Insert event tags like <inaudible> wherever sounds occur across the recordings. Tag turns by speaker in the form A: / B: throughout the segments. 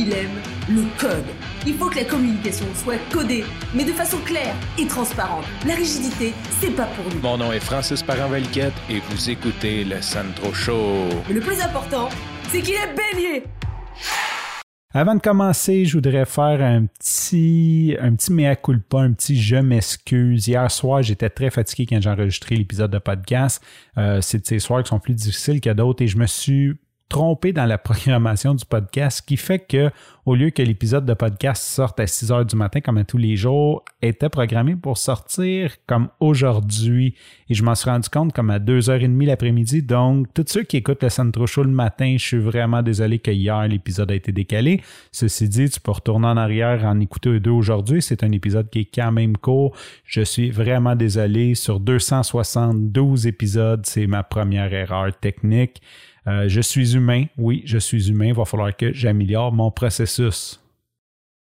A: il aime le code. Il faut que la communication soit codée, mais de façon claire et transparente. La rigidité, c'est pas pour nous.
B: Mon nom est Francis Parent-Valquette et vous écoutez le Sandro Show.
A: Mais le plus important, c'est qu'il est bélier.
C: Avant de commencer, je voudrais faire un petit, un petit mea culpa, un petit je m'excuse. Hier soir, j'étais très fatigué quand j'ai enregistré l'épisode de podcast. Euh, c'est de ces soirs qui sont plus difficiles que d'autres et je me suis trompé dans la programmation du podcast, ce qui fait que au lieu que l'épisode de podcast sorte à 6 heures du matin comme à tous les jours, était programmé pour sortir comme aujourd'hui. Et je m'en suis rendu compte comme à 2h30 l'après-midi. Donc, tous ceux qui écoutent le Centro Show le matin, je suis vraiment désolé que hier l'épisode a été décalé. Ceci dit, tu peux retourner en arrière en écouter deux aujourd'hui. C'est un épisode qui est quand même court. Je suis vraiment désolé. Sur 272 épisodes, c'est ma première erreur technique. Euh, je suis humain, oui, je suis humain, il va falloir que j'améliore mon processus.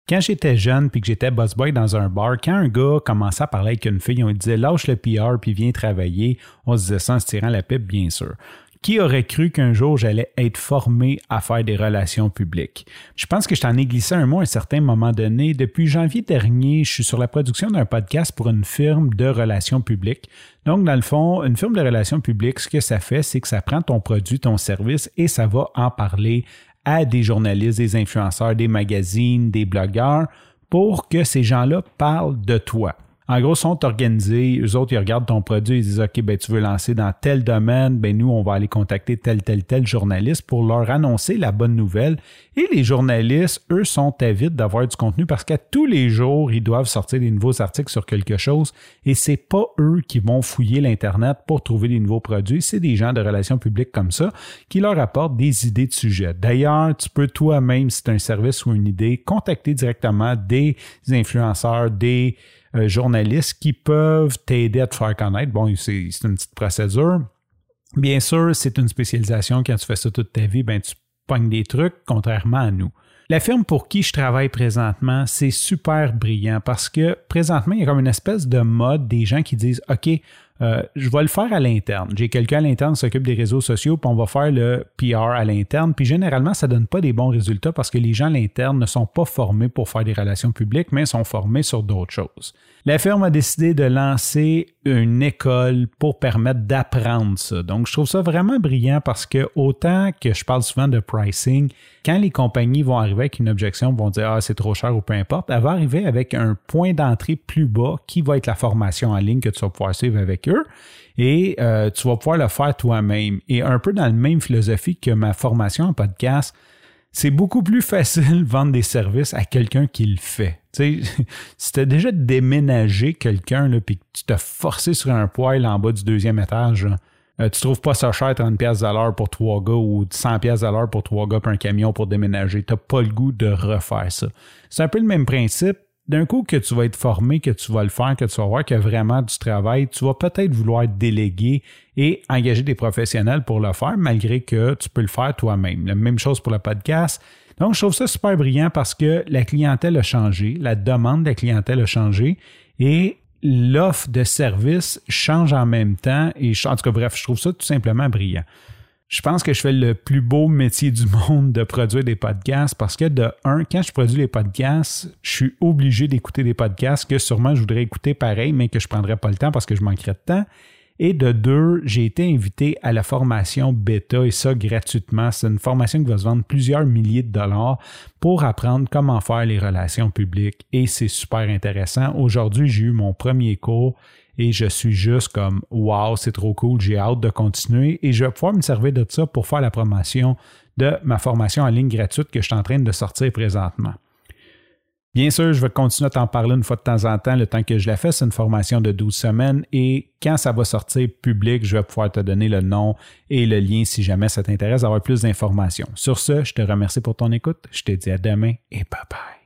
C: Quand j'étais jeune puis que j'étais boss boy dans un bar, quand un gars commençait à parler avec une fille, on disait lâche le PR puis viens travailler, on se disait ça en se tirant la pipe, bien sûr. Qui aurait cru qu'un jour j'allais être formé à faire des relations publiques? Je pense que je t'en ai glissé un mot à un certain moment donné. Depuis janvier dernier, je suis sur la production d'un podcast pour une firme de relations publiques. Donc, dans le fond, une firme de relations publiques, ce que ça fait, c'est que ça prend ton produit, ton service et ça va en parler à des journalistes, des influenceurs, des magazines, des blogueurs pour que ces gens-là parlent de toi. En gros, sont organisés. Eux autres, ils regardent ton produit, ils disent OK, ben, tu veux lancer dans tel domaine, ben, nous, on va aller contacter tel, tel, tel journaliste pour leur annoncer la bonne nouvelle. Et les journalistes, eux, sont avides d'avoir du contenu parce qu'à tous les jours, ils doivent sortir des nouveaux articles sur quelque chose et c'est pas eux qui vont fouiller l'Internet pour trouver des nouveaux produits. C'est des gens de relations publiques comme ça qui leur apportent des idées de sujets. D'ailleurs, tu peux toi-même, si c'est un service ou une idée, contacter directement des influenceurs, des euh, journalistes qui peuvent t'aider à te faire connaître. Bon, c'est une petite procédure. Bien sûr, c'est une spécialisation. Quand tu fais ça toute ta vie, ben, tu pognes des trucs, contrairement à nous. La firme pour qui je travaille présentement, c'est super brillant parce que présentement, il y a comme une espèce de mode des gens qui disent OK, euh, je vais le faire à l'interne. J'ai quelqu'un à l'interne qui s'occupe des réseaux sociaux, puis on va faire le PR à l'interne. Puis généralement, ça ne donne pas des bons résultats parce que les gens à l'interne ne sont pas formés pour faire des relations publiques, mais sont formés sur d'autres choses. La firme a décidé de lancer une école pour permettre d'apprendre ça. Donc, je trouve ça vraiment brillant parce que autant que je parle souvent de pricing, quand les compagnies vont arriver avec une objection, vont dire ah c'est trop cher ou peu importe, elle va arriver avec un point d'entrée plus bas qui va être la formation en ligne que tu vas pouvoir suivre avec eux et euh, tu vas pouvoir le faire toi-même. Et un peu dans la même philosophie que ma formation en podcast, c'est beaucoup plus facile <laughs> vendre des services à quelqu'un qui le fait. Tu sais, <laughs> si tu as déjà déménagé quelqu'un, puis que tu t'as forcé sur un poêle en bas du deuxième étage, tu euh, tu trouves pas ça cher 30 pièces à l'heure pour trois gars ou 100 pièces à l'heure pour trois gars pour un camion pour déménager. Tu n'as pas le goût de refaire ça. C'est un peu le même principe. D'un coup que tu vas être formé, que tu vas le faire, que tu vas voir qu'il y a vraiment du travail, tu vas peut-être vouloir déléguer et engager des professionnels pour le faire, malgré que tu peux le faire toi-même. La même chose pour le podcast. Donc, je trouve ça super brillant parce que la clientèle a changé, la demande de la clientèle a changé et l'offre de service change en même temps. Et en tout cas, bref, je trouve ça tout simplement brillant. Je pense que je fais le plus beau métier du monde de produire des podcasts parce que de un, quand je produis les podcasts, je suis obligé d'écouter des podcasts que sûrement je voudrais écouter pareil, mais que je ne prendrais pas le temps parce que je manquerais de temps. Et de deux, j'ai été invité à la formation bêta et ça gratuitement. C'est une formation qui va se vendre plusieurs milliers de dollars pour apprendre comment faire les relations publiques et c'est super intéressant. Aujourd'hui, j'ai eu mon premier cours et je suis juste comme wow, c'est trop cool, j'ai hâte de continuer et je vais pouvoir me servir de ça pour faire la promotion de ma formation en ligne gratuite que je suis en train de sortir présentement. Bien sûr, je vais continuer à t'en parler une fois de temps en temps, le temps que je la fais. C'est une formation de 12 semaines et quand ça va sortir public, je vais pouvoir te donner le nom et le lien si jamais ça t'intéresse d'avoir plus d'informations. Sur ce, je te remercie pour ton écoute. Je te dis à demain et bye bye.